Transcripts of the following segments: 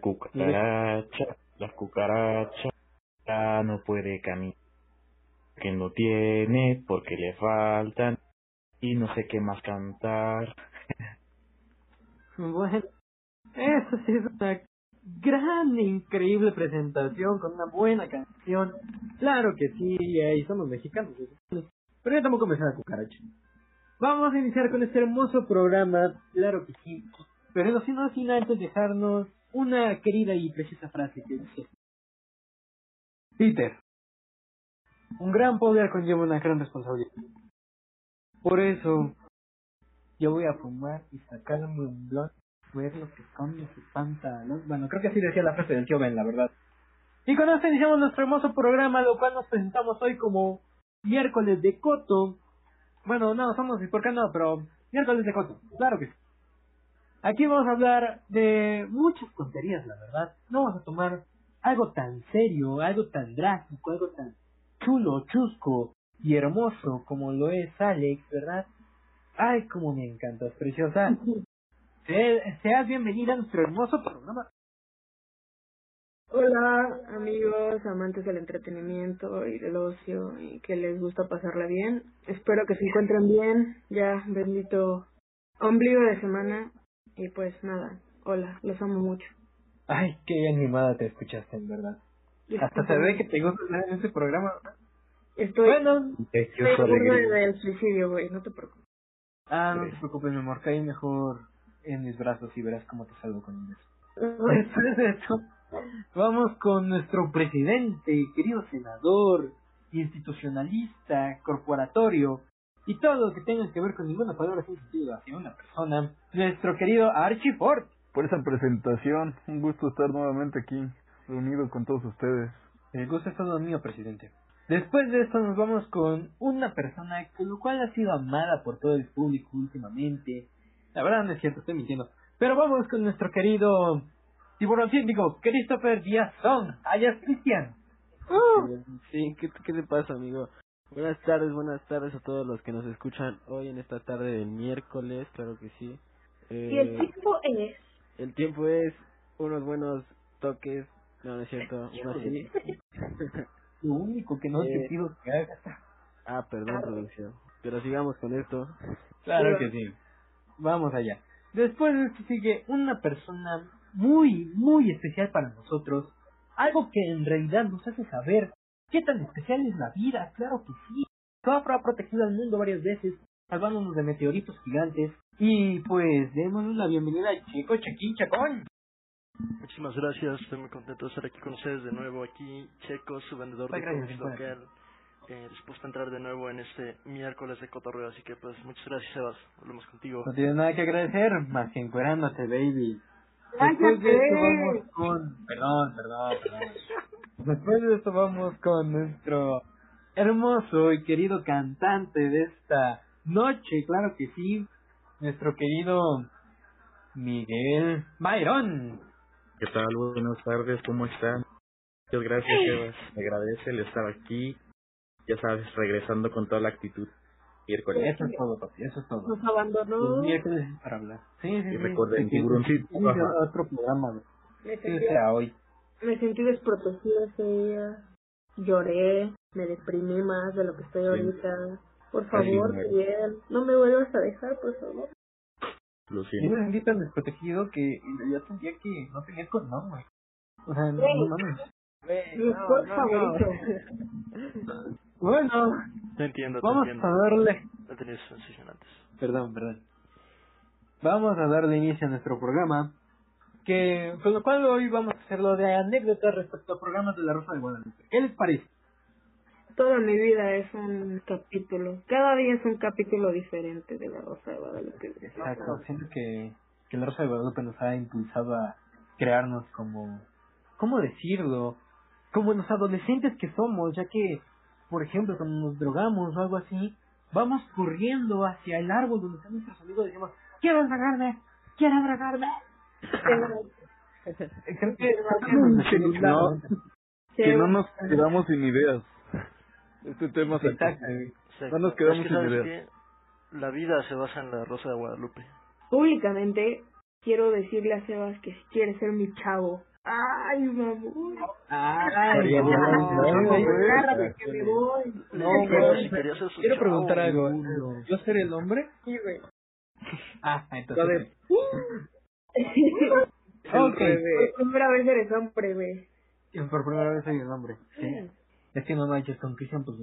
Cucaracha, la cucaracha ya no puede caminar. Que no tiene porque le faltan y no sé qué más cantar. Bueno, eso sí es una gran e increíble presentación con una buena canción. Claro que sí, ahí somos mexicanos. Pero yo tampoco me sé la cucaracha. Vamos a iniciar con este hermoso programa, claro que sí. Pero no sin antes dejarnos una querida y preciosa frase que dice: Peter, un gran poder conlleva una gran responsabilidad. Por eso, yo voy a fumar y sacarme un blog, ver lo que son sus pantalones. Bueno, creo que así decía la frase del tío Ben, la verdad. Y con esto iniciamos nuestro hermoso programa, lo cual nos presentamos hoy como miércoles de Coto. Bueno, no, somos, ¿por qué no? Pero miércoles de Coto, claro que sí. Aquí vamos a hablar de muchas tonterías, la verdad. No vamos a tomar algo tan serio, algo tan drástico, algo tan chulo, chusco y hermoso como lo es Alex, ¿verdad? Ay, como me encantas, preciosa. seas bienvenida a nuestro hermoso programa. Hola amigos, amantes del entretenimiento y del ocio y que les gusta pasarla bien. Espero que se encuentren bien. Ya, bendito ombligo de semana. Y pues nada, hola, los amo mucho. Ay, qué animada te escuchaste, en verdad. Hasta se ve que te gusta en este programa. Estoy, bueno, estoy del suicidio, güey, no te preocupes. Ah, no te preocupes, mi amor, caí mejor en mis brazos y verás cómo te salgo con un beso. Después de eso, vamos con nuestro presidente, querido senador, institucionalista, corporatorio, y todo lo que tenga que ver con ninguna palabra sin sentido hacia una persona, nuestro querido Archie Ford. Por esa presentación, un gusto estar nuevamente aquí, reunido con todos ustedes. El gusto es todo mío, presidente. Después de esto nos vamos con una persona con lo cual ha sido amada por todo el público últimamente. La verdad no es cierto, estoy mintiendo. Pero vamos con nuestro querido tiburón científico, Christopher Díazón, alias Cristian. Sí, ¿qué, ¿qué te pasa, amigo? Buenas tardes, buenas tardes a todos los que nos escuchan hoy en esta tarde del miércoles, claro que sí. Eh, ¿Y el tiempo es? El tiempo es unos buenos toques, no, no es cierto, uno así. Lo único que no te Eh, pido que hagas. Ah, perdón, producción. Pero sigamos con esto. Claro que sí. Vamos allá. Después de esto sigue una persona muy, muy especial para nosotros. Algo que en realidad nos hace saber qué tan especial es la vida. Claro que sí. Cafra ha protegido al mundo varias veces, salvándonos de meteoritos gigantes. Y pues, démosle la bienvenida al chico Chequín Chacón. Muchísimas gracias, estoy muy contento de estar aquí con ustedes de nuevo, aquí Checo, su vendedor de gracias, local, eh, dispuesto a entrar de nuevo en este miércoles de cotorreo, así que pues muchas gracias Sebas, volvemos contigo. No tienes nada que agradecer, más que encuerándote, baby. Después de esto vamos con... Perdón, perdón, perdón. Después de esto vamos con nuestro hermoso y querido cantante de esta noche, claro que sí, nuestro querido Miguel Byron. ¿Qué tal? Buenas tardes, ¿cómo están? Muchas gracias, Sebas. Me agradece el estar aquí. Ya sabes, regresando con toda la actitud. Miércoles. Eso es todo, papi, eso es todo. Nos abandonó. Miércoles es para hablar. Sí, sí, Y sí. recuerden, Sí, tiburoncito, sí, otro programa. Me Sí, sentí, sea hoy. Me sentí desprotegida ese día. Lloré, me deprimí más de lo que estoy ahorita. Por favor. Miguel, no me vuelvas a dejar, por favor. Lo Yo siento. me sentí tan desprotegido que realidad sentía que no tenía condón, güey. O sea, no, no mames. Mi sport favorito. Bueno, Te entiendo, te vamos entiendo. a darle... Tenido sensación antes. Perdón, perdón. Vamos a darle inicio a nuestro programa, que con lo cual hoy vamos a hacerlo de anécdotas respecto a programas de la Rosa de Guadalupe. ¿Qué les parece? Toda mi vida es un capítulo. Cada día es un capítulo diferente de la Rosa de Guadalupe. Exacto, siento que, que la Rosa de Guadalupe nos ha impulsado a crearnos como, ¿cómo decirlo? Como los adolescentes que somos, ya que, por ejemplo, cuando nos drogamos o algo así, vamos corriendo hacia el árbol donde están nuestros amigos y decimos, quiero dragarme, quiero dragarme. Creo que, creo que No. Que no nos quedamos sin ideas. Este tema se. No nos quedamos Es que, sin ¿sabes ideas. La vida se basa en la Rosa de Guadalupe. Públicamente quiero decirle a Sebas que si quiere ser mi chavo Ay, mamón. Ay, no, Quiero chavo, preguntar algo. ¿Yo seré el hombre? Sí, güey. Ah, entonces. Lo de- Ok. Por primera vez eres hombre, güey. Y Por primera vez soy el hombre. Sí. Es que no manches, con Cristian pues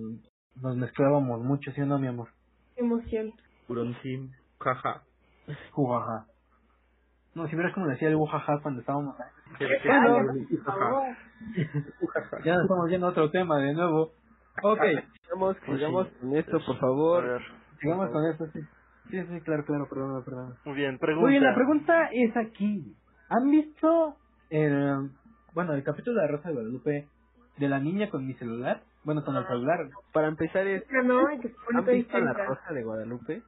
nos mezclábamos mucho, ¿sí o no, mi amor? Emoción. Puronsim, jaja. Jujaja. No, si vieras como decía el jujaja cuando estábamos favor. Ya nos estamos yendo a otro tema de nuevo. Ok, Sigamos, con esto, por favor. sigamos con esto, sí. Sí, sí, claro, claro, perdón, perdón. muy bien, pregunta. Muy bien, la pregunta es aquí. ¿Han visto el, bueno, el capítulo de La Rosa de Guadalupe de la niña con mi celular? Bueno, con el celular. Para empezar, es, no, pone ¿han visto la. Rosa de Guadalupe?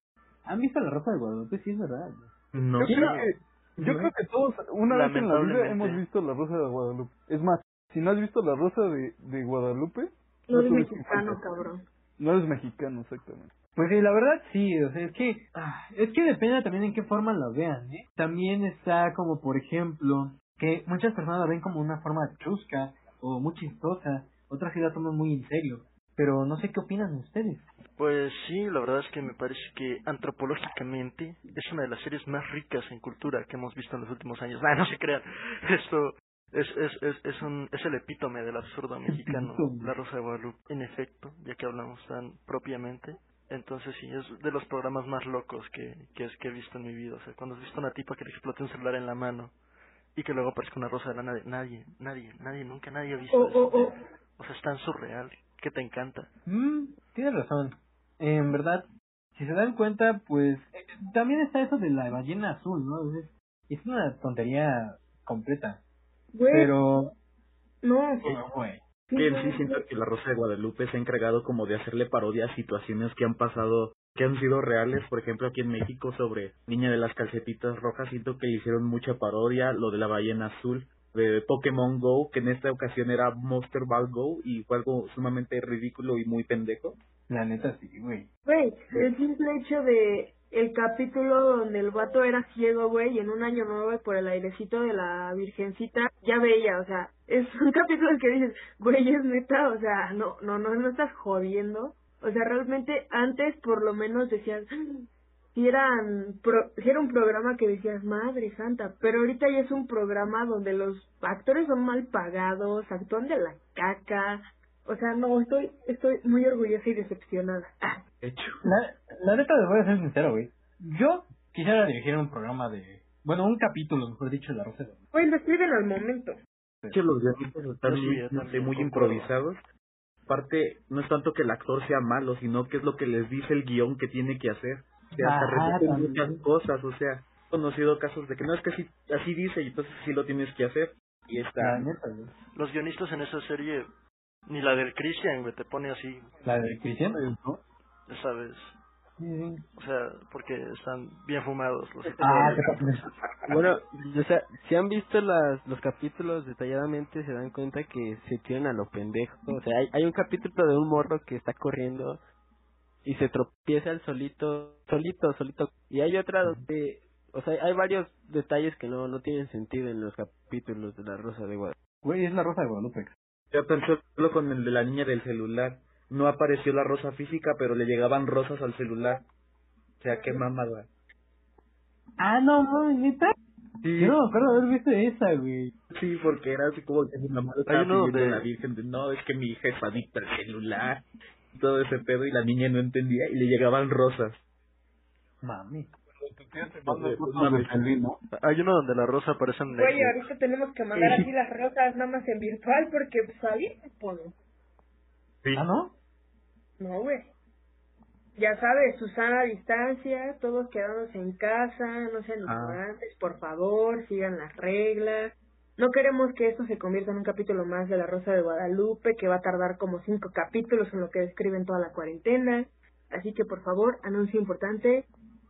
¿Han visto La Rosa de Guadalupe? Sí, es verdad. No Yo sé. creo que, yo creo que todos, una vez en la vida hemos visto La Rosa de Guadalupe. Es más, si no has visto La Rosa de, de Guadalupe, No eres mexicano, cabrón. No eres mexicano, exactamente. Pues sí, la verdad sí, o sea, es que ah, es que depende también en qué forma la vean, ¿eh? También está como, por ejemplo, que muchas personas la ven como una forma chusca o muy chistosa, otras sí la toman muy en serio, pero no sé qué opinan ustedes. Pues sí, la verdad es que me parece que antropológicamente es una de las series más ricas en cultura que hemos visto en los últimos años. Ah, no se crean. Esto es, es, es, es, un, es el epítome del absurdo mexicano. La Rosa de Guadalupe. En efecto, ya que hablamos tan propiamente. Entonces sí, es de los programas más locos que, que, es, que he visto en mi vida. O sea, cuando has visto una tipa que le explota un celular en la mano y que luego aparezca una rosa de la nada, nadie, nadie, nadie, nunca nadie ha visto Oh, eso. oh, oh. O sea, es tan surreal que te encanta. Mm, tienes razón. En verdad, si se dan cuenta, pues eh, también está eso de la ballena azul, ¿no? Es, es una tontería completa, Güey, pero... no. güey. Que en sí siento que la Rosa de Guadalupe se ha encargado como de hacerle parodia a situaciones que han pasado, que han sido reales, por ejemplo aquí en México sobre Niña de las calcetitas rojas, siento que le hicieron mucha parodia, lo de la ballena azul, de Pokémon Go, que en esta ocasión era Monster Ball Go y fue algo sumamente ridículo y muy pendejo. La neta sí, güey. Güey, el simple hecho de el capítulo donde el vato era ciego, güey, y en un año nuevo por el airecito de la virgencita, ya veía, o sea, es un capítulo que dices, güey, es neta, o sea, no, no, no, no estás jodiendo. O sea, realmente antes por lo menos decías, si eran, si era un programa que decías, madre santa, pero ahorita ya es un programa donde los actores son mal pagados, actúan de la caca, o sea, no, estoy, estoy muy orgullosa y decepcionada. Ah. De hecho, La, la neta, les voy a ser sincero, güey. Yo quisiera dirigir un programa de... Bueno, un capítulo, mejor dicho, de La Rosa de Guadalupe. Pues lo escriben al momento. de hecho, los guionistas están Sí, muy, también muy improvisados. Aparte, no es tanto que el actor sea malo, sino que es lo que les dice el guion que tiene que hacer. O sea, repiten muchas cosas, o sea, he conocido casos de que no es que así, así dice y entonces sí lo tienes que hacer. Y está, neta. Los guionistas en esa serie, ni la del Christian, güey, te pone así, La de Cristian. ¿no? ya sabes. Sí, sí. O sea, porque están bien fumados los Ah, Bueno, o sea, si han visto las, los capítulos detalladamente, se dan cuenta que se tiran a lo pendejo. O sea, hay, hay un capítulo de un morro que está corriendo y se tropieza el solito, solito, solito. Y hay otra donde, o sea, hay varios detalles que no, no tienen sentido en los capítulos de La Rosa de Guadalupe. Güey, es La Rosa de Guadalupe. Ya tan solo con el de la niña del celular. No apareció la rosa física, pero le llegaban rosas al celular. O sea, qué mamada. Ah, no, mames, neta. Sí, Yo no me acuerdo haber visto esa, güey. sí, porque era así como que mi mamá le estaba uno pidiendo de- a la virgen de, no, es que mi hija es adicta al celular. Y todo ese pedo y la niña no entendía y le llegaban rosas. Mami. Hay uno donde la rosa aparece en negro. ahorita tenemos que mandar así las rosas nada más en virtual porque pues, ahí se pone. Sí. ¿Ah, no? No, güey. Ya sabes, Susana a distancia, todos quedándose en casa, no sean Ah. ignorantes, por favor, sigan las reglas. No queremos que esto se convierta en un capítulo más de La Rosa de Guadalupe, que va a tardar como cinco capítulos en lo que describen toda la cuarentena. Así que, por favor, anuncio importante,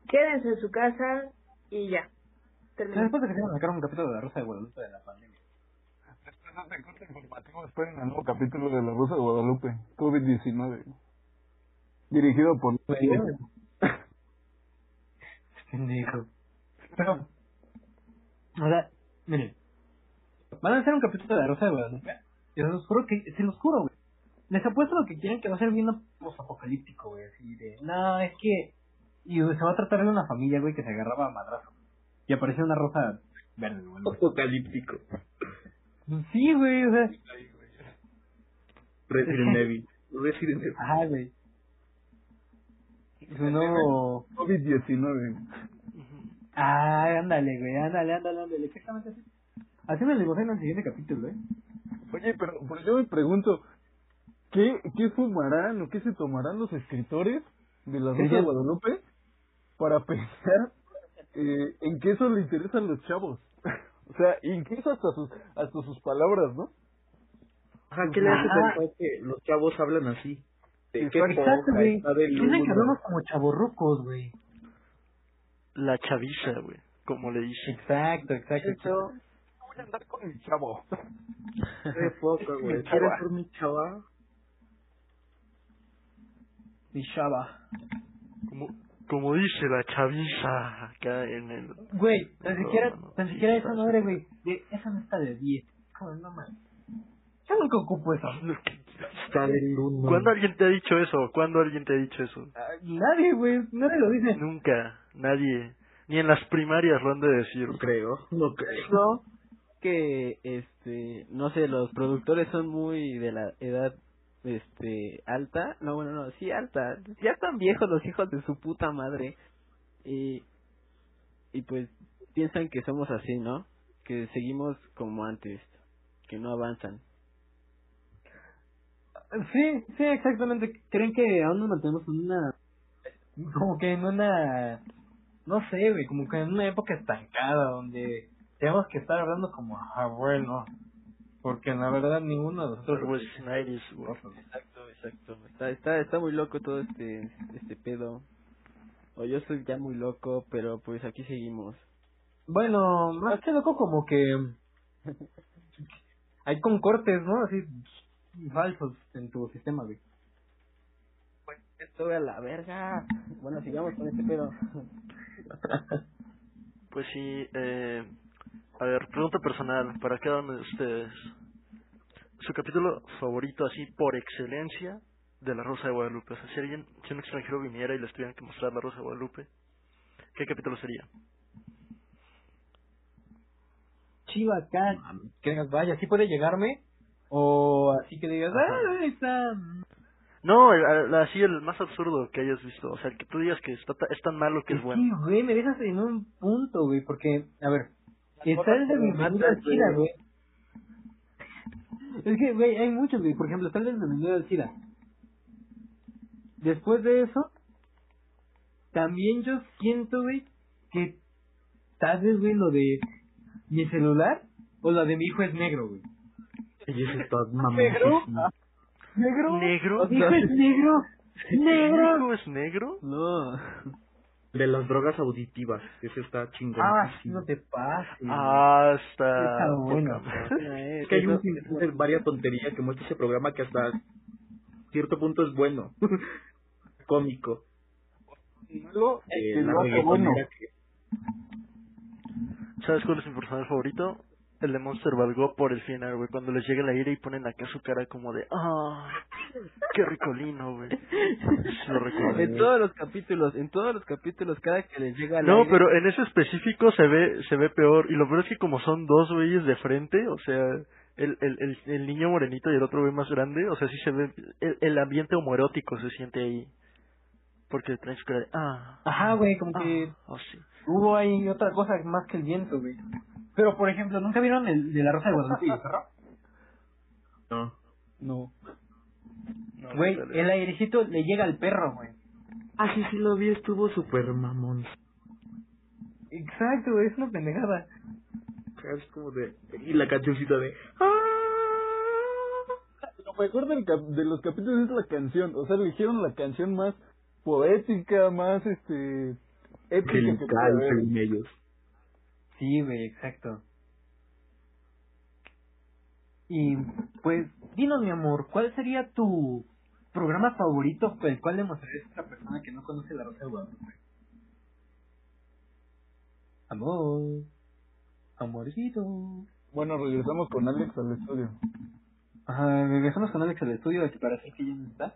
quédense en su casa y ya. Terminamos. Después de que se sacar un capítulo de La Rosa de Guadalupe de la pandemia. Después de este corte informativo, esperen el nuevo capítulo de La Rosa de Guadalupe, COVID-19. Dirigido por... Pendejo. Pero, o sea, miren, van a hacer un capítulo de La Rosa de Guadalupe. Y se los juro que, se los juro, güey. Les apuesto lo que quieren que va a ser bien apocalíptico, güey. Así de, no, es que. Y se va a tratar de una familia, güey, que se agarraba a madrazo. Y apareció una rosa verde, güey. Apocalíptico. Sí, güey, o sea. Resident Evil. Resident Evil. Ajá, güey. Su nuevo. COVID-19. Ah, ándale, güey, ándale, ándale, ándale. Exactamente así. Así me lo imagino en el siguiente capítulo, ¿eh? Oye, pero, pero yo me pregunto, ¿qué, ¿qué fumarán o qué se tomarán los escritores de la Rosa de. Guadalupe para pensar eh, en que eso le interesa a los chavos? o sea, incluso hasta sus, hasta sus palabras, ¿no? Ajá, ¿qué le hace pensar que los chavos hablan así? De qué Exacto, güey. Dicen que hablamos como chavorrucos, güey. La chaviza, güey, como le dicen. Exacto, exacto. Voy a andar con mi chavo. Qué poca, güey. ¿Quieres ser mi chava? Mi chava. Como, como dice la chaviza acá en el... Güey, tan siquiera, No, no, tan siquiera esa madre, güey. de- Esa no está de 10. Como no mames. Yo nunca ocupo eso. Está de luna. ¿Cuándo alguien te ha dicho eso? ¿Cuándo alguien te ha dicho eso? Ah, Nadie, güey. Nadie lo dice. Nunca, nadie. Ni en las primarias lo han de decir. No creo, no creo. No, que, este, no sé, los productores son muy de la edad, este, alta. No, bueno, no, sí, alta. Ya están viejos los hijos de su puta madre. Y, y pues piensan que somos así, ¿no? Que seguimos como antes, que no avanzan. Sí, sí, exactamente. Creen que aún nos mantenemos en una. Como que en una. No sé, güey. Como que en una época estancada donde tenemos que estar hablando como abuelo. Porque la verdad ninguno de nosotros. Pues. Exacto, exacto. Está, está, está muy loco todo este, este pedo. O yo soy ya muy loco, pero pues aquí seguimos. Bueno, más que loco, como que. Hay concortes, ¿no? Así. Falsos en tu sistema, güey. Esto a la verga. Bueno, sigamos con este pedo. Pues sí, eh, a ver, pregunta personal para cada uno de ustedes. Su capítulo favorito, así por excelencia, de La Rosa de Guadalupe. O sea, si alguien, si un extranjero viniera y les tuvieran que mostrar La Rosa de Guadalupe, ¿qué capítulo sería? Chiva acá. Que digas, vaya, así puede llegarme. O así que digas, ah, ahí está. No, el- el- así el más absurdo que hayas visto. O sea, el que tú digas que está, ta- es tan malo que es Es bueno. que, güey, me dejas en un punto, güey, porque, a ver, está el de al matas, SIDA, güey. Es que, güey, hay muchos, güey. Por ejemplo, está el de bienvenida al SIDA. Después de eso, también yo siento, güey, que tal vez, güey, lo de mi celular o lo de mi hijo es negro, güey. Y eso está mamón. ¿Negro? ¿Negro? ¿Negro? ¿O mi hijo es negro? ¿Tu ¿Negro? hijo es negro? No. De las drogas auditivas. Ese está chingón. Ah, no te pases. Ah, está... Está bueno. Es que hay un de varias tonterías que muestra ese programa que hasta cierto punto es bueno. Cómico. Malo, Eh, que la bueno. que- ¿Sabes cuál es mi personaje favorito? El de Monster Valgo por el final, güey. Cuando les llega la ira y ponen acá su cara como de... ¡Ah! ¡Qué ricolino, güey! Lo recuerdo. En todos los capítulos, en todos los capítulos, cada que les llega al No, aire- pero en ese específico se ve se ve peor. Y lo peor es que como son dos güeyes de frente, o sea, el, el, el, el niño morenito y el otro güey más grande, o sea, sí se ve... El, el ambiente homoerótico se siente ahí. Porque traen su cara de... ¡Ah! Ajá, güey, como ah, que oh, sí. Hubo ahí otra cosa más que el viento, güey. Pero, por ejemplo, ¿nunca vieron el de la Rosa de Guadalupe y el perro? No. No. No, Güey, el airecito le llega al perro, güey. Ah, sí, sí lo vi. Estuvo súper mamón. Exacto, güey, es una pendejada. Es como de... Y la cancioncita de... "Ah". Lo mejor del cap- de los capítulos es la canción. O sea, eligieron la canción más poética, más este épica que puede según ellos. Sí, güey, exacto. Y, pues, dinos, mi amor, ¿cuál sería tu programa favorito el cual demostrarías a otra persona que no conoce la Rosa de Guadalupe? Amor. Amorcito. Bueno, regresamos con Alex al estudio. Ajá, regresamos con Alex al estudio que parece que ya no está.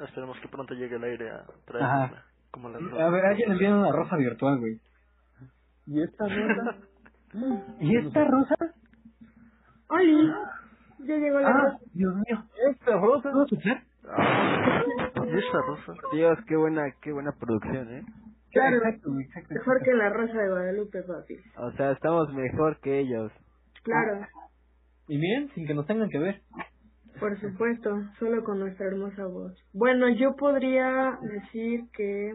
Esperemos que pronto llegue el aire a Ajá. traerla. Como las A ver, alguien envía una rosa virtual, güey. ¿Y esta rosa? ¿Y esta rosa? ¡Oli! Ya llegó la Ah, rosa. Dios mío. ¿Esta rosa? ¿Puedo escuchar? ¿Y esta rosa? Dios, qué buena, qué buena producción, ¿eh? Claro. Exacto, exacto. Mejor que la rosa de Guadalupe, papi. O sea, estamos mejor que ellos. Claro, Y bien, sin que nos tengan que ver. por supuesto, solo con nuestra hermosa voz. Bueno, yo podría decir que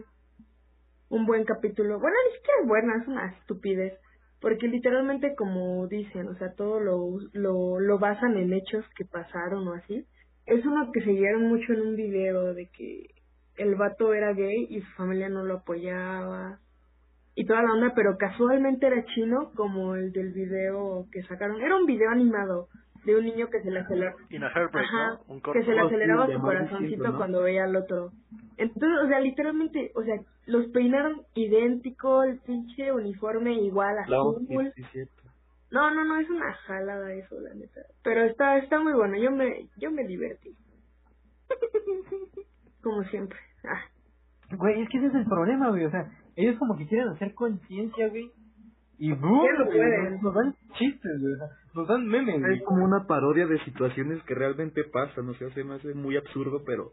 un buen capítulo, bueno, ni siquiera es buena, es una estupidez, porque literalmente como dicen, o sea, todo lo, lo, lo basan en hechos que pasaron o así. Es uno que se guiaron mucho en un video de que el vato era gay y su familia no lo apoyaba y toda la onda, pero casualmente era chino como el del video que sacaron. Era un video animado de un niño que se le aceleraba, Ajá, ¿no? Un que se le aceleraba su corazoncito ¿no? cuando veía al otro. Entonces, o sea, literalmente, o sea, los peinaron idéntico, el pinche uniforme igual, azul. No, no, no, es una jalada eso, la neta. Pero está, está muy bueno, yo me, yo me divertí. Como siempre. Ah, Güey, es que ese es el problema, güey. O sea, ellos como que quieren hacer conciencia, güey. Y boom, güey, pueden. nos, nos dan chistes, güey. sea, nos dan memes, güey. Es como una parodia de situaciones que realmente pasan, o sea, se me hace muy absurdo, pero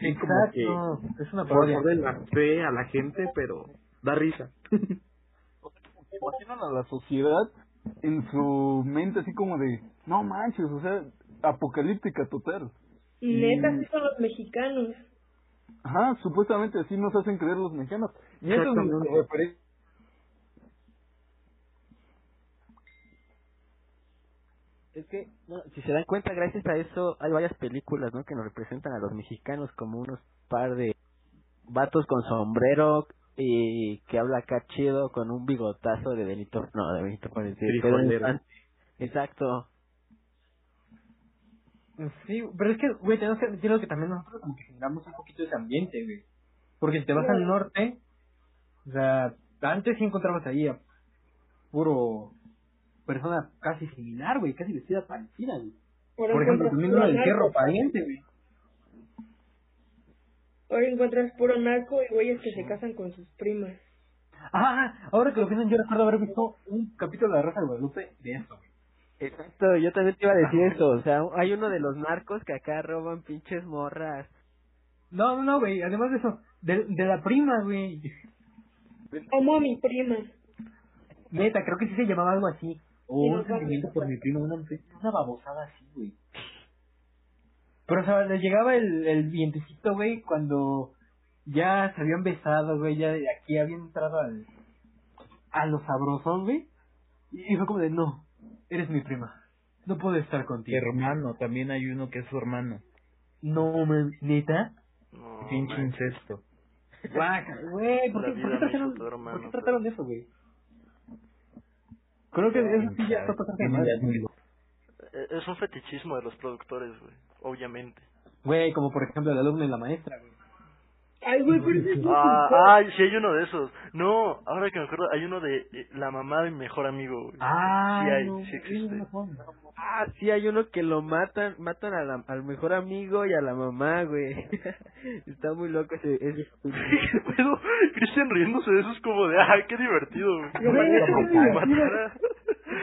sí, como que. Es una parodia. por de la fe a la gente, pero da risa. Imaginan a la sociedad en su mente así como de, no manches, o sea, apocalíptica total. neta, así son los mexicanos. Ajá, supuestamente así nos hacen creer los mexicanos. Y eso es referencia. Es que, no, si se dan cuenta, gracias a eso hay varias películas, ¿no? Que nos representan a los mexicanos como unos par de vatos con sombrero y que habla acá chido con un bigotazo de Benito, no, de Benito Juárez. Exacto. Sí, pero es que, güey, tenemos que admitirlo que también nosotros como que generamos un poquito ese ambiente, güey. Porque si te vas al norte, o sea, antes sí encontrabas ahí a puro persona casi similar, güey, casi vestida parecida, güey. Por ejemplo, también uno del fierro pariente, güey. Ahora encuentras puro narco y güeyes que se casan con sus primas. Ah, ahora que lo piensan, yo recuerdo haber visto un capítulo de La Rosa de Guadalupe de eso, güey. Exacto, yo también te iba a decir eso. O sea, hay uno de los narcos que acá roban pinches morras. No, no, no, güey, además de eso, de, de la prima, güey. Amo a mi prima. Neta, creo que sí se llamaba algo así. O un sentimiento por mi prima, una, una babosada así, güey. Pero, o sea, les llegaba el, el vientecito, güey, cuando ya se habían besado, güey, ya de aquí habían entrado al, a los sabrosos, güey. Y fue como de, no, eres mi prima. No puedo estar contigo. Hermano, también hay uno que es su hermano. No, man, neta. No, Pinche incesto. Guaca, Güey, ¿por por hermano, ¿por qué trataron de eso, güey? Creo que eso sí ya está pasando. Eh, Es un fetichismo de los productores, güey. Obviamente. Güey, como por ejemplo el alumno y la maestra, güey. Ay, güey, pero eso es Ah, ay, sí hay uno de esos. No, ahora que me acuerdo, hay uno de eh, la mamá de mi mejor amigo, güey. Ah, Sí hay, no, sí güey, existe. no, no, no. Ah, sí, hay uno que lo matan, matan a la- al mejor amigo y a la mamá, güey. Está muy loco ese, ese ¿Qué pedo? Cristian riéndose de eso es como de, ay, qué divertido, güey. Güey, Matar a-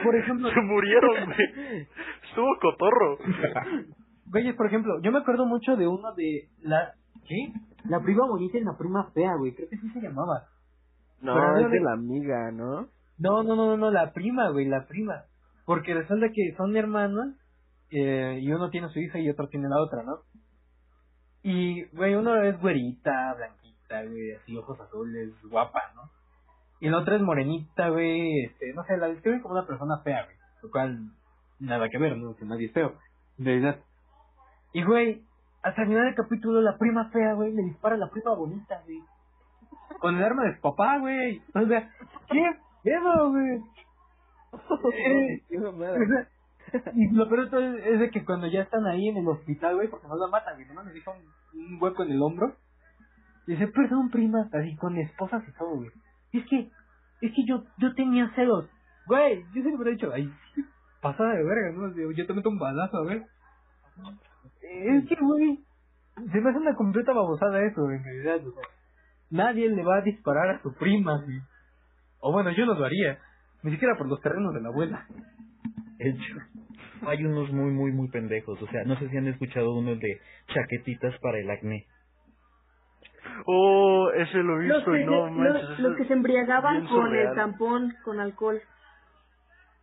Por ejemplo, Se murieron, güey. Estuvo cotorro. güeyes, por ejemplo, yo me acuerdo mucho de uno de la... ¿Qué? La prima bonita y la prima fea, güey. Creo que sí se llamaba. No, Pero es de de- la amiga, ¿no? No, no, no, no, no, la prima, güey, la prima. Porque resulta que son hermanos eh, y uno tiene a su hija y otro tiene la otra, ¿no? Y, güey, uno es güerita, blanquita, güey, así, ojos azules, guapa, ¿no? Y la otra es morenita, güey, este, no sé, la describen como una persona fea, güey. Lo cual, nada que ver, ¿no? Que nadie es feo, en realidad. Y, güey, hasta el final del capítulo, la prima fea, güey, le dispara a la prima bonita, güey. Con el arma de su papá, güey. O sea, ¿qué pedo, güey? Y lo peor es, de que cuando ya están ahí en el hospital, güey, porque no la matan, güey, nomás les deja un, un hueco en el hombro. Y dice, perdón, prima, así con esposas y todo, güey. Es que, es que yo, yo tenía celos. Güey, yo siempre he dicho, ay, pasada de verga, ¿no? Yo te meto un balazo, a ver. Es que, güey, se me hace una completa babosada eso, en realidad. O sea, nadie le va a disparar a su prima, güey. O bueno, yo no lo haría. Ni siquiera por los terrenos de la abuela. Hecho. Hay unos muy, muy, muy pendejos. O sea, no sé si han escuchado uno de chaquetitas para el acné. Oh, ese lo he Los visto que, y no se, manches. los, los que se embriagaban con surreal. el tampón, con alcohol.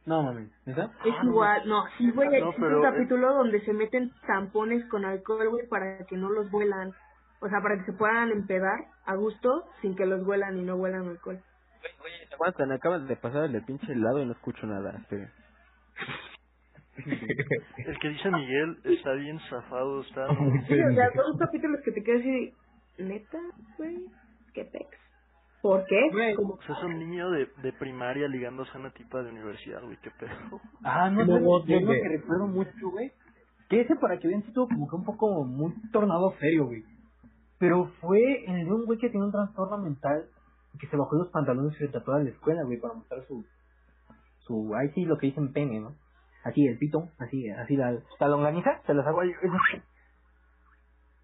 No, mami, ¿verdad? Es igual, no, sí, güey, No, existe pero, un eh, capítulo donde se meten tampones con alcohol, güey, para que no los vuelan. O sea, para que se puedan empedar a gusto sin que los huelan y no huelan alcohol. Aguantan, acaban de pasar el de pinche helado y no escucho nada. esperen. El que dice Miguel está bien zafado, está... Muy Sí, o sea, son los capítulos que te quedas así, neta, güey, qué pex. ¿Por qué? Güey. Como, sea, es un niño de, de primaria ligándose a una tipa de universidad, güey, qué pedo. Ah, no, No, no, yo lo güey. que recuerdo mucho, güey. Que ese para que vean sí tuvo como que un poco muy tornado serio, güey. Pero fue el de un güey que tiene un trastorno mental y que se bajó los pantalones y se tatuó a la escuela, güey, para mostrar su, su, ahí sí lo que dicen pene, ¿no? Así el pito, así, así la, la longaniza, se las hago ahí.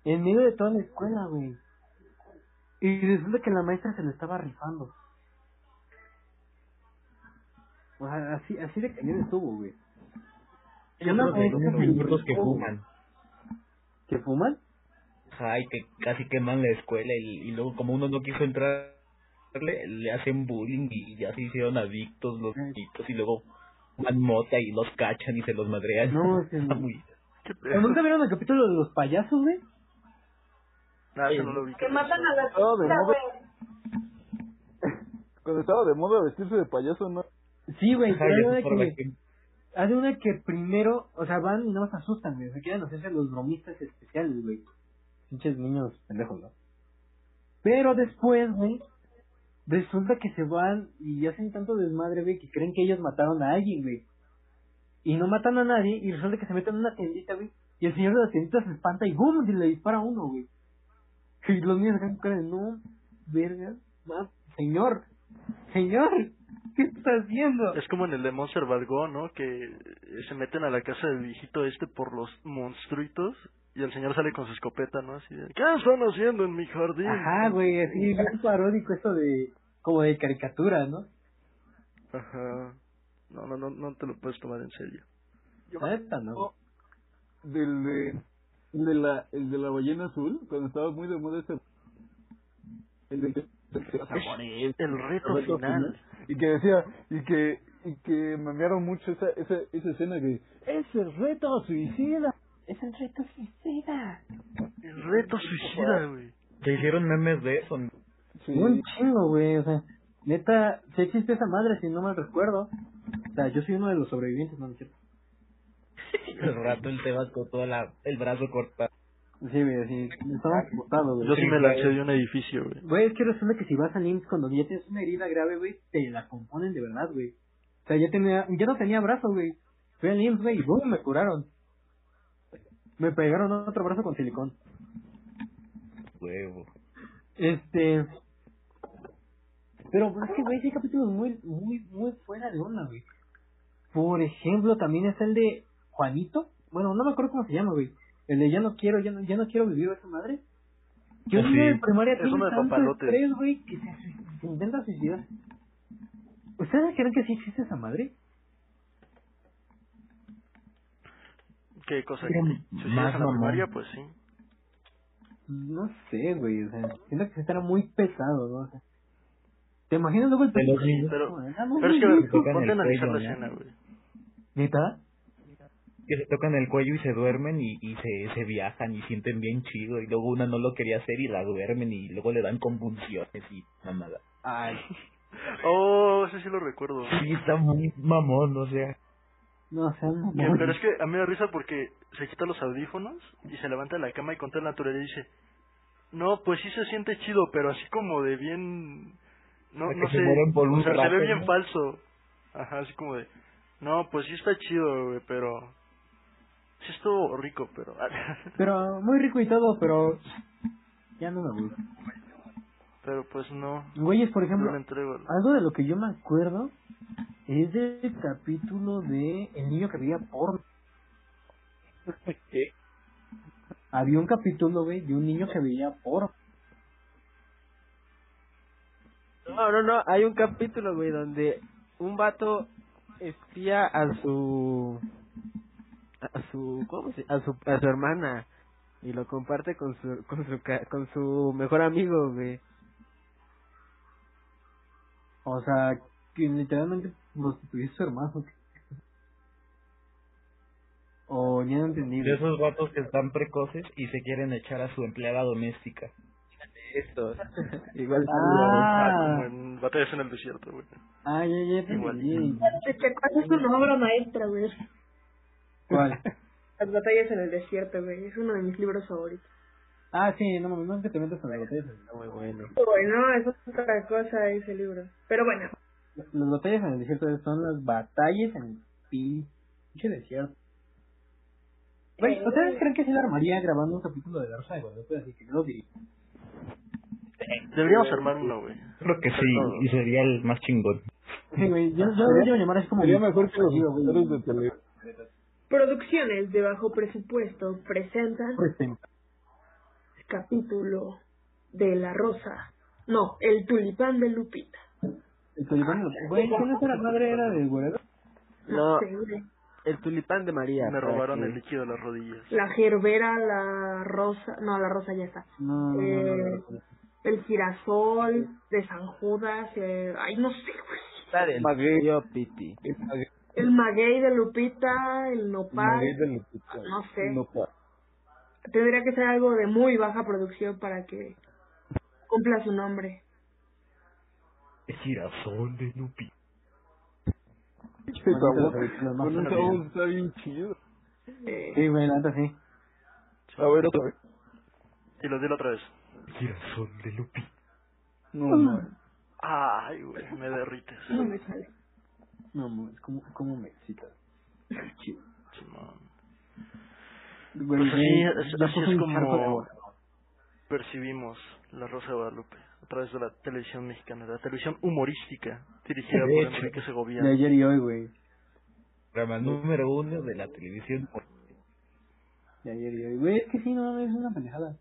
En medio de toda la escuela, güey. Y resulta que la maestra se lo estaba rifando. O sea, así, así de cañón estuvo, güey. Otros de maestra los que fuman. ¿Que fuman? Ay, que casi queman la escuela y, y luego como uno no quiso entrar, le, le hacen bullying y ya se hicieron adictos los niñitos y luego van mota y los cachan y se los madrean. No, es que no. muy... ¿Qué ¿O pedo? ¿Nunca vieron el capítulo de los payasos, güey? Ese no lo vi. que matan a la de chica, güey. Cuando estaba de moda vestirse de payaso, ¿no? Sí, güey, pero Ay, hay una que, que- hay una que primero, o sea, van y no se asustan, güey. Se quieren hacerse los bromistas especiales, güey. Pinches niños pendejos, ¿no? Pero después, güey, resulta que se van y hacen tanto desmadre, güey, que creen que ellos mataron a alguien, güey. Y no matan a nadie y resulta que se meten en una tiendita, güey. Y el señor de la tiendita se espanta y ¡boom! Y le dispara a uno, güey. Y los niños acá cara de, no, verga, va, señor, señor, ¿qué está haciendo? Es como en el de Monster Bad Go, ¿no? Que se meten a la casa del viejito este por los monstruitos y el señor sale con su escopeta, ¿no? Así de, ¿qué están haciendo en mi jardín? Ajá, güey, así bien paródico eso de, como de caricatura, ¿no? Ajá. No, no, no, no te lo puedes tomar en serio. Neta, no. Del de, el de la, el de la ballena azul, cuando estaba muy de moda ese. El de que. El reto El reto final. Y que decía, y que, y que memearon mucho esa, esa, esa escena que es el reto suicida. Es el reto suicida. El reto suicida, güey. Se hicieron memes de eso. Sí. Un chingo, güey, o sea, neta, si existe esa madre, si no mal recuerdo. O sea, yo soy uno de los sobrevivientes, no, no es cierto. El rato el Tebas con todo la, el brazo cortado. Sí, güey, así, estaba botado, güey. Yo sí me lancé de un edificio, güey. Güey, es que resulta que si vas al IMSS cuando ya tienes una herida grave, güey, te la componen de verdad, güey. O sea, ya tenía, ya no tenía brazo, güey. Fui al IMSS, güey, y boom, me curaron. Me pegaron otro brazo con silicón. Huevo. Este... Pero pues, es que, güey, sí hay capítulos muy, muy, muy fuera de onda, güey. Por ejemplo, también está el de Juanito. Bueno, no me acuerdo cómo se llama, güey. El de ya no quiero, ya no, ya no quiero vivir esa madre. Ah, niño sí. de primaria Es uno de papalotes. estrés, güey, que se, se intenta suicidar. ¿Ustedes creen que sí existe esa madre? ¿Qué cosa? Pero ¿Que si más en la primaria? Pues sí. No sé, güey, o sea, siento que se estará muy pesado, ¿no? O sea, ¿Te imaginas luego el niños. Pero, Ah, no, pero es que, ponte a analizar la escena, güey. ¿Neta? Que se tocan el cuello y se duermen y, y se, se viajan y sienten bien chido y luego una no lo quería hacer y la duermen y luego le dan convulsiones y mamada. Ay, Oh, ese sí lo recuerdo. Sí, está muy mamón, o sea. no, o sea. Que- pero es que a mí me da risa porque se quita los audífonos y se levanta de la cama y con toda la naturalidad dice, no, pues sí se siente chido, pero así como de bien, no, no se sé, mueren por un o sea, se rato, ve bien ¿no? falso. Ajá, así como de, no, pues sí está chido, güey, pero sí estuvo rico, pero... Pero muy rico y todo, pero ya no me gusta. Pero pues no, Güeyes, por no ejemplo, algo de lo que yo me acuerdo es del capítulo de El niño que veía porno. ¿Qué? Había un capítulo, güey, de un niño que veía porno. No, no, no, hay un capítulo, güey, donde un vato espía a su a su ¿cómo se? a su a su hermana y lo comparte con su con su ca- con su mejor amigo, güey. O sea, que literalmente prostituyó a su hermano. O ya no entendí. De esos vatos que están precoces y se quieren echar a su empleada doméstica. Esto. Igual Ah, Como en Batallas en el Desierto, güey. ah, ya, ya te Igual. entendí. Es una obra maestra, güey. ¿Cuál? Las batallas en el desierto, güey. Es uno de mis libros favoritos. Ah, sí, no mames, no es que te metas con las batallas. está muy bueno. Bueno, eso es otra cosa ese libro. Pero bueno, Las batallas en el desierto son las batallas en el pinche desierto. Güey, Eh. ¿ustedes creen que sí la armaría grabando un capítulo de La Rosa de Guadalupe? Así que yo lo diría. Deberíamos armar uno, güey. Creo que sí, y sería el más chingón. Sí, güey, yo, yo lo quiero llamar así como... Sería mejor que los de. Producciones de bajo presupuesto presentan Presenta. el capítulo de La Rosa. No, el tulipán de Lupita. El tulipán, güey, ¿quién es la madre era del güero? No, sé, güey. el tulipán de María. Me robaron que- el líquido de las rodillas. La gerbera, la rosa. No, la rosa ya está. No, no, no, Eh, no, no. el girasol de San Judas. Eh, ay, no sé, güey. Está del Piti. El maguey- El de Lupita, el el nopal. maguey de Lupita. No sé. Tendría que ser algo de muy baja producción para que cumpla su nombre. El girasol de Lupi. Esa voz, Los más Con voz está bien chido. Eh, Sí, güey, la neta sí. A ver, otra vez. Y lo dilo otra vez. El girasol de Lupi. No, no. Ay, güey, me derrites. no me sale. No, mames, ¿cómo, cómo me excita? Chido. Güey, Pues así, es- así es de como percibimos La Rosa de Guadalupe a través de la televisión mexicana, de la televisión humorística dirigida De por hecho. Enrique De Segoviano. ayer y hoy, güey. Programa número uno de la televisión. De ayer y hoy. Güey, es que sí, no es una pendejada.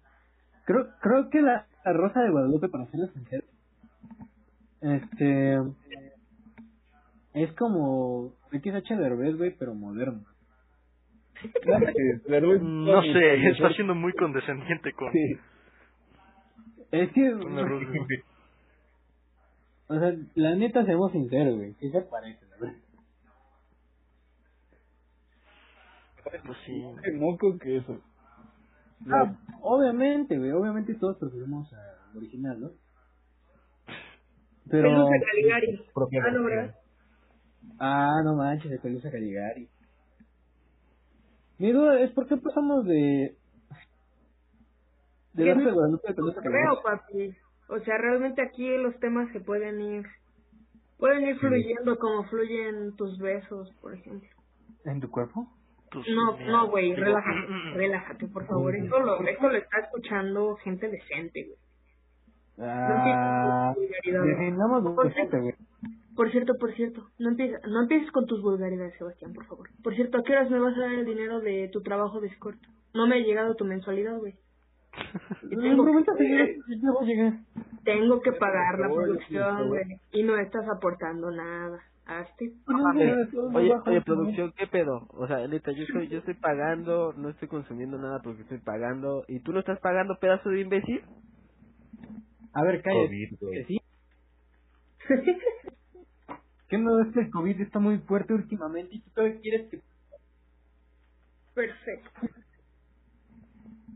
Creo, creo que la, la Rosa de Guadalupe, para serles sincero, este... Es como XH Derbez, güey, pero moderno. No sé, está siendo muy condescendiente con... Sí. Es que... con la Rosa. O sea, la neta, seamos sinceros, güey. ¿Qué se parece, la verdad? Pues sí. Qué moco que eso. Ah, obviamente, güey. Obviamente todos preferimos al original, ¿no? Pero... Pelusa Caligari. Propia Ah, no. Ah, no manches, de Pelusa Caligari. Mi duda es por qué pasamos de... De Rosa de Guadalupe a Pelusa Caligari. Creo, papi. O sea, realmente aquí los temas se pueden ir... Pueden ir fluyendo como fluyen tus besos, por ejemplo. ¿En tu cuerpo? Tus No, no, güey, relájate, relájate, por favor. Esto lo, esto lo está escuchando gente decente, güey. Ah, No güey. Por cierto, por cierto, no empieces, no empieces con tus vulgaridades, Sebastián, por favor. Por cierto, ¿a qué horas me vas a dar el dinero de tu trabajo de escort? No me ha llegado tu mensualidad, güey. Tengo, llegar. tengo que pagar la producción, güey. Y no estás aportando nada. Hazte. Oye, oye, producción, ¿qué pedo? O sea, neta, yo estoy, yo estoy pagando, no estoy consumiendo nada porque estoy pagando, y tú no estás pagando, pedazo de imbécil. A ver, cállate. ¿Que sí? ¿Qué no es que el COVID está muy fuerte últimamente y tú todavía quieres que... Perfecto.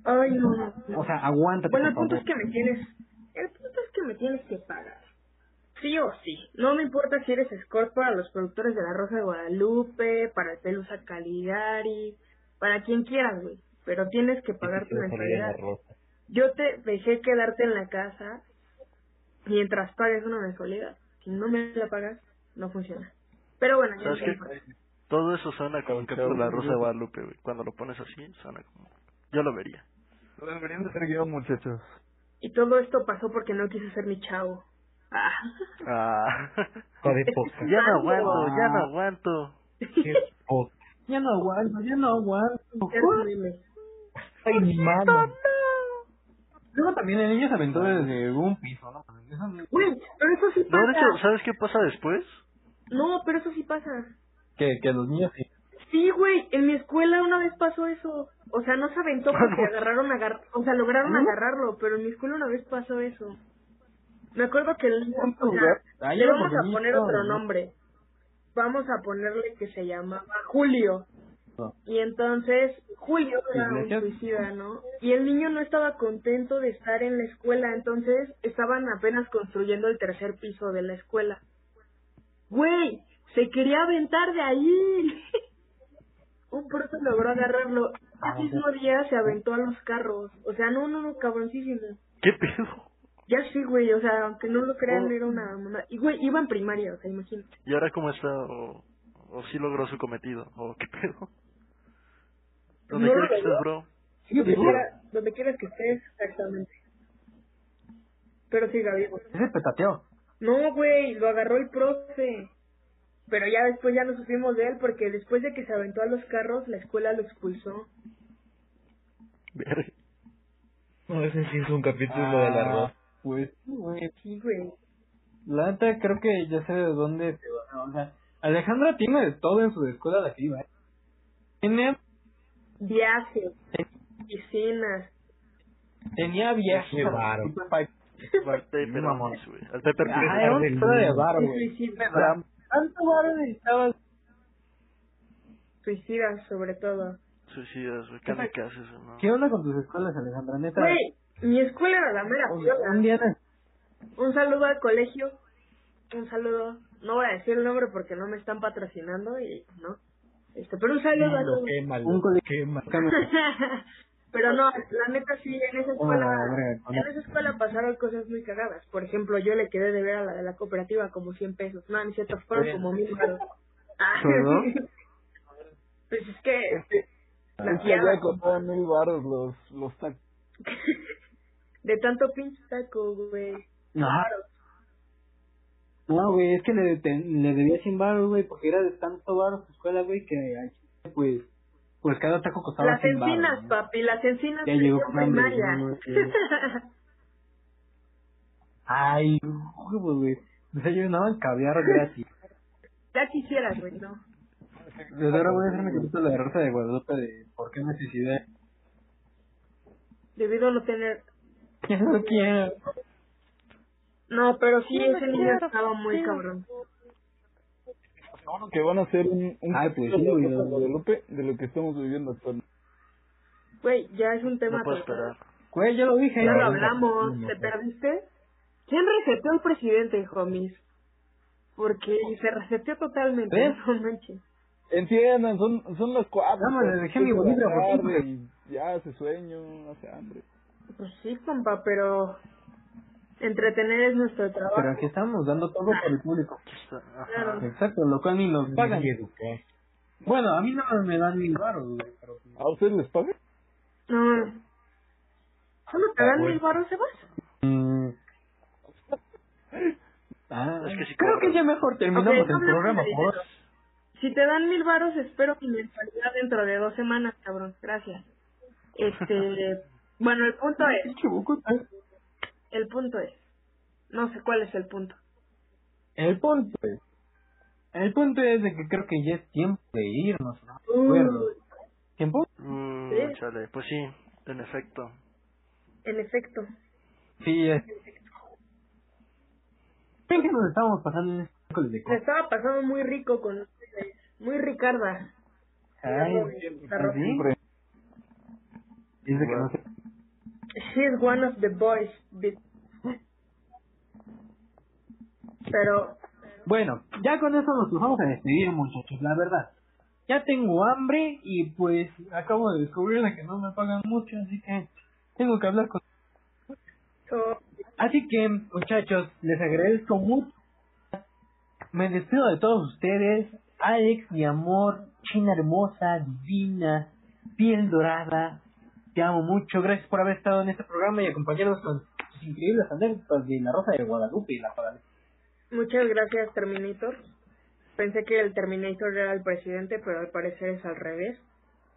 Ay, no, no. no. O sea, aguántate, Bueno, el punto favor. es que me tienes, el punto es que me tienes que pagar. Sí o sí. No me importa si eres escort para los productores de La Rosa de Guadalupe, para el Pelusa Caligari, para quien quieras, güey. Pero tienes que pagar tu mensualidad. Yo te dejé quedarte en la casa mientras pagues una mensualidad. Si no me la pagas, no funciona. Pero bueno, ya ¿Sabes qué? entiendo. Todo eso suena como capítulo de La Rosa de Guadalupe, güey. Cuando lo pones así, suena como... Yo lo vería. Lo deberían de ser guion, muchachos. Y todo esto pasó porque no quise ser mi chavo. Ah. Ah. Joder, poca. ya no aguanto, ya no aguanto. Ya no aguanto, ya no aguanto. Ay, mi mano. Luego también el niño se aventó desde un piso, ¿no? Güey, pero eso sí No, de pasa. hecho, ¿sabes qué pasa después? No, pero eso sí pasa. Que, que los niños sí. Sí, güey, en mi escuela una vez pasó eso. O sea, no se aventó porque agarraron agar o sea, lograron agarrarlo, pero en mi escuela una vez pasó eso. Me acuerdo que el o sea, Ay, le vamos a poner otro ¿no? nombre. Vamos a ponerle que se llamaba Julio. No. Y entonces Julio era un suicida, ¿no? Y el niño no estaba contento de estar en la escuela, entonces estaban apenas construyendo el tercer piso de la escuela. Güey, se quería aventar de ahí. Un profe logró agarrarlo. Ese mismo día se aventó a los carros. O sea, no, no, no, cabroncísimo. ¿Qué pedo? Ya sí, güey, o sea, aunque no lo crean, Oh. era una mamá. Y, güey, iba en primaria, o sea, imagínate. ¿Y ahora cómo está? ¿O, o sí logró su cometido? ¿O qué pedo? ¿Dónde No quieres que estés, bro? Donde, quiera, donde quieras que estés, exactamente. Pero siga vivo. Ese petateó. No, güey, lo agarró el profe. Pero ya después ya no supimos de él porque después de que se aventó a los carros, la escuela lo expulsó. Verga. No, ese sí es un capítulo del arroz. Pues, sí, güey. Sí, güey. La neta, creo que ya sé de dónde se va. O sea, Alejandra tiene de todo en su escuela de aquí, ¿eh? Tiene, Viajes, piscinas. tenía viajes. Qué. Al. Office, güey. Al Paper Ah, era escuela de bar, güey. ¿Cuánto bar necesitabas? suicidas sobre todo. Suicidas, güey. Kamikazes, ¿no? ¿Qué onda con tus escuelas, Alejandra? Neta. Güey, mi escuela era la mera un, piola. un Un saludo al colegio. Un saludo. No voy a decir el nombre porque no me están patrocinando y no. Este, pero un saludo a todos. quémalo, Un colegio. Pero no, la neta sí, en esa escuela, en esa escuela pasaron cosas muy cagadas. Por ejemplo, yo le quedé de ver a la de la cooperativa como 100 pesos. No, ni cierto, fueron como mil baros. Ah, ¿Perdón? pues es que la Es que ya costaban mil baros los, los tacos. de tanto pinche taco, güey. No. No, güey, es que le, te- le debía 100 baros, güey, porque era de tanto baros su escuela, güey, que pues, pues cada taco costaba Las 100 baros. encinas, ¿no? papi, las encinas Ya en llegó con hambre. Ay, güey. Desayunaban caviar gratis. ya quisieras, güey, no. Desde ahora voy a hacer mi capítulo de Rosa de Guadalupe de por qué necesidad. Debido a no tener... Ya no quiero. No, pero sí, ese niño estaba muy cabrón. Seguro que van a hacer un, un Ay, pues sí, de Guadalupe de lo que estamos viviendo actualmente. Güey, ya es un tema... No puedo tratado. esperar. Güey, ya lo dije. Ya lo hablamos, ¿te perdiste? ¿Quién reseteó al presidente, homies? Porque se reseteó totalmente, ¿Ves? no manches. Entiendan, son, son las cuatro. No, me dejé mi bolígrafo, Ya hace sueño, hace hambre. Pues sí, compa, pero entretener es nuestro Pero trabajo. aquí estamos dando todo por el público. Ajá. Claro. Exacto, lo cual ni nos pagan. Bueno, a mí no me dan mil baros, güey, pero... ¿A ustedes les pagan? No. ¿Solo te dan mil baros, Sebas? Mm. Ah, Es que sí creo que ya mejor terminamos Ok, el programa por. Si te dan mil varos, espero mi mensualidad dentro de dos semanas, cabrón. Gracias. Este, bueno, el punto es. El punto es, no sé cuál es el punto. El punto es, el punto es de que creo que ya es tiempo de irnos, ¿no? Uh. Acuerdo. ¿Tiempo? Mm, Sí. chale. Pues sí, en efecto. En efecto. Sí, es. ¿Qué que nos estábamos pasando en este miércoles de cosas? estaba pasando muy rico con ustedes. Muy Ricarda. Ay, Arroz. ¿sí? Dice que no sé. She's one of the boys. bitch. Pero, Bueno, ya con eso nos vamos a despedir, muchachos, la verdad. Ya tengo hambre y pues acabo de descubrir de que no me pagan mucho, así que tengo que hablar con... Así que, muchachos, les agradezco mucho. Me despido de todos ustedes. Alex, mi amor, china hermosa, divina, piel dorada. Te amo mucho. Gracias por haber estado en este programa y acompañarnos con sus increíbles anécdotas de la Rosa de Guadalupe y la Guadalupe. Muchas gracias, Terminator. Pensé que el Terminator era el presidente, pero al parecer es al revés.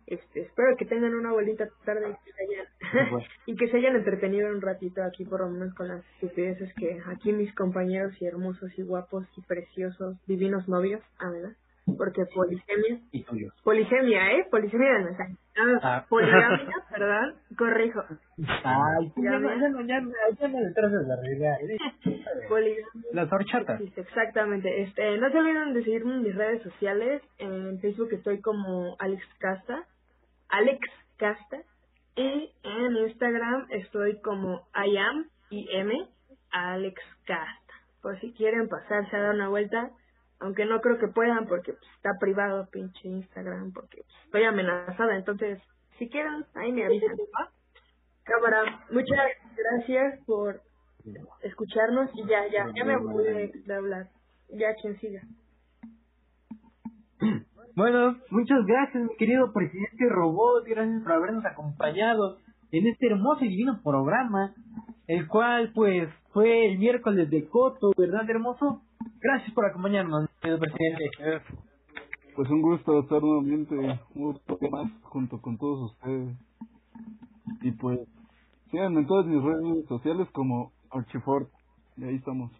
Este, espero que tengan una bonita tarde y que, se hayan, y que se hayan entretenido un ratito aquí, por lo menos con las estupideces que aquí mis compañeros y hermosos y guapos y preciosos, divinos novios, ah, ¿verdad? Porque polisemia. Y tuyos. Polisemia, ¿eh? Polisemia de mensaje. Ah, poligamia, perdón, corrijo. Ay, ya no, ya no, ya ya detrás de la realidad. Poligamia. Las horchatas. Exactamente. Este, no se olviden de seguirme en mis redes sociales. En Facebook estoy como Alex Casta, Alex Casta, y en Instagram estoy como I am I M Alex Casta. Por si quieren pasarse a dar una vuelta, aunque no creo que puedan porque pues, está privado pinche Instagram porque pues, estoy amenazada. Entonces, si quieren, ahí me avisan. ¿va? Cámara, muchas gracias por escucharnos y ya, ya, ya me voy de, de hablar. Ya quien siga. Bueno, muchas gracias, mi querido presidente Robot. Gracias por habernos acompañado en este hermoso y divino programa, el cual, pues, fue el miércoles de Coto, ¿verdad, hermoso? Gracias por acompañarnos, mi querido presidente. Pues un gusto estar nuevamente un poco más junto con todos ustedes. Y pues, síganme en todas mis redes sociales como Archiford. Y ahí estamos.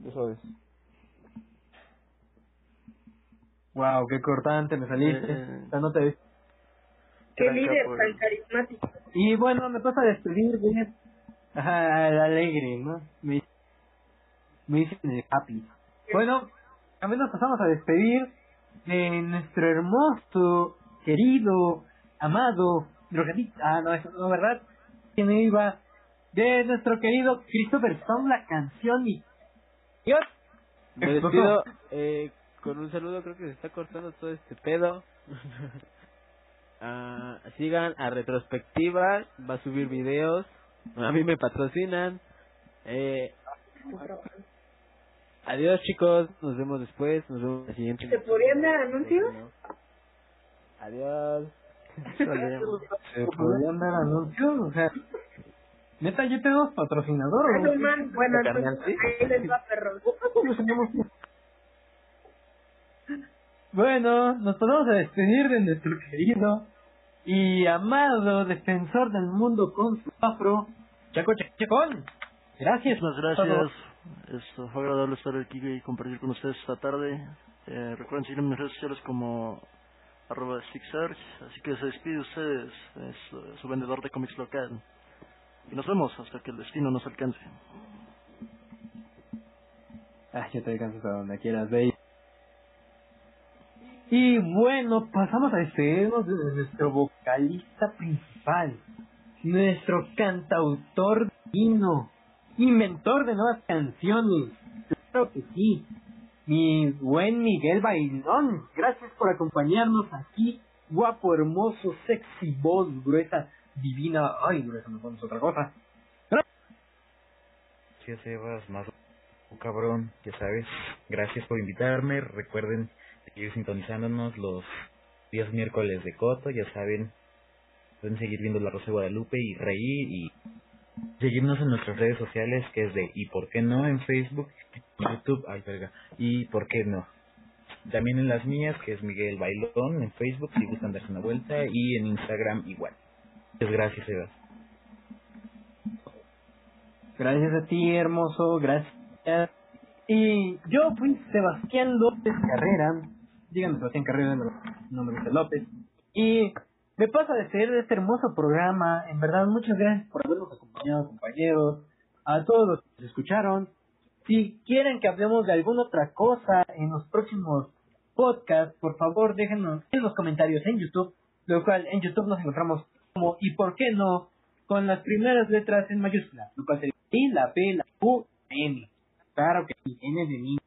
Ya sabes. Wow, qué cortante me saliste. Eh. No te ves. Qué líder tan carismático. Y bueno, me pasa a despedir de Ajá, al alegre, ¿no? Me, me dicen el happy. Bueno, también nos pasamos a despedir de nuestro hermoso, querido, amado, drogadicto. Ah, no, eso no, ¿verdad? ¿Quién iba? De nuestro querido Christopher Stone, la canción y... Dios. Me despido eh, con un saludo, creo que se está cortando todo este pedo. Ah, sigan a Retrospectiva, va a subir videos, a mí me patrocinan. Eh, adiós chicos, nos vemos después, nos vemos en la siguiente. ¿Se podrían dar anuncios? Adiós. ¿Se podrían dar anuncios? O sea, neta, yo tengo patrocinador. ¿o Eso, qué? man. Bueno, entonces, ahí les va, perros. Bueno, nos podemos a despedir de nuestro querido y amado defensor del mundo con su afro, Chaco Chac- Chacón. Gracias. Muchas gracias. Esto fue agradable estar aquí y compartir con ustedes esta tarde. Eh, recuerden seguirme en mis redes sociales como arroba. Así que se despide de ustedes, es su vendedor de cómics local. Y nos vemos hasta que el destino nos alcance. Ah, ya te alcanzas a donde quieras, ve. Y bueno, pasamos a despedirnos de nuestro vocalista principal, nuestro cantautor divino, inventor de nuevas canciones. Claro que sí, mi buen Miguel Bailón. Gracias por acompañarnos aquí, guapo, hermoso, sexy voz, gruesa, divina. Ay, gruesa, no pones otra cosa. Gracias, Evas, más un cabrón, ya sabes. Gracias por invitarme. Recuerden seguir sintonizándonos los días miércoles de Coto, ya saben. Pueden seguir viendo La Rosa de Guadalupe y reír y seguirnos en nuestras redes sociales, que es de ¿Y por qué no? en Facebook, YouTube, ay verga, ¿Y por qué no? También en las mías, que es Miguel Bailón en Facebook, si gustan darse una vuelta, y en Instagram igual. Muchas gracias, Evas. Gracias a ti, hermoso, gracias. Y yo fui Sebastián López Carrera, díganme Sebastián Carrera, no me gusta López. Y me pasa de ser de este hermoso programa, en verdad, muchas gracias por habernos acompañado, compañeros, a todos los que nos escucharon. Si quieren que hablemos de alguna otra cosa en los próximos podcasts, por favor déjenos en los comentarios en YouTube, lo cual en YouTube nos encontramos como y por qué no con las primeras letras en mayúscula, lo cual sería I, la P, la U, la M. Claro que sí, N de niño,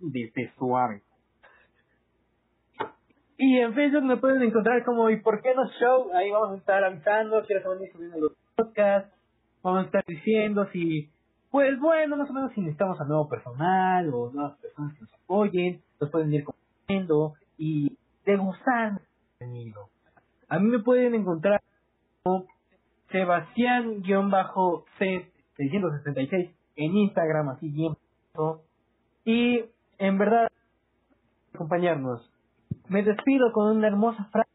desde suave. Y en Facebook me pueden encontrar como y por qué no show, ahí vamos a estar avisando, quiero ir subiendo los podcasts, vamos a estar diciendo si, pues bueno, más o menos si necesitamos a nuevo personal o nuevas personas que nos apoyen, nos pueden ir comentando y degustar contenido. A mí me pueden encontrar como Sebastián-C666 en Instagram, así bien. Y en verdad, acompañarnos. Me despido con una hermosa frase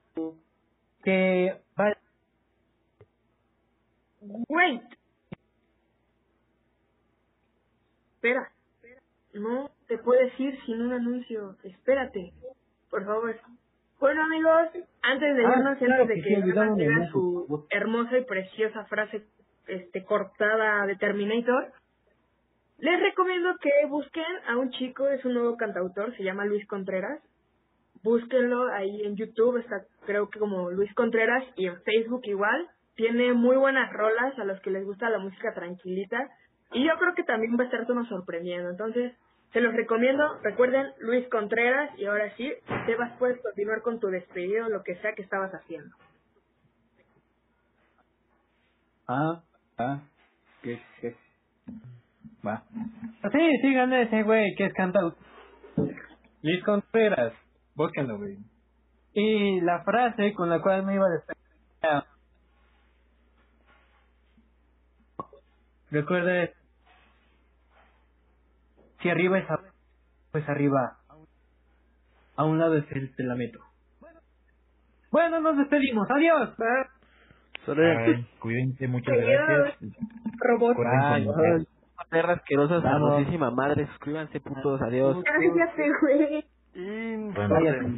que va Wait. Espera. No te puedes ir sin un anuncio. Espérate. Por favor. Bueno, amigos, antes de Ah, irnos, y claro antes de que que diga su hermosa y preciosa frase este cortada de Terminator, les recomiendo que busquen a un chico, es un nuevo cantautor, se llama Luis Contreras. Búsquenlo ahí en YouTube, está creo que como Luis Contreras y en Facebook igual. Tiene muy buenas rolas a los que les gusta la música tranquilita y yo creo que también va a estarnos sorprendiendo. Entonces, se los recomiendo. Recuerden Luis Contreras y ahora sí, Sebas, puedes continuar con tu despedido, lo que sea que estabas haciendo. Ah, ah, que, que. Va. Sí, síganle a ese güey que es cantautor. Luis Contreras. Búsquenlo, güey. Y la frase con la cual me iba a despedir. era, Recuerde, si arriba es abajo, pues arriba. A un lado es el te la meto. Bueno, nos despedimos. Adiós. Ay, cuídense, muchas Adiós. gracias. Robot. Ay, perra asquerosa, madre. Suscríbanse, putos. Adiós. Cállate, güey. Idiota.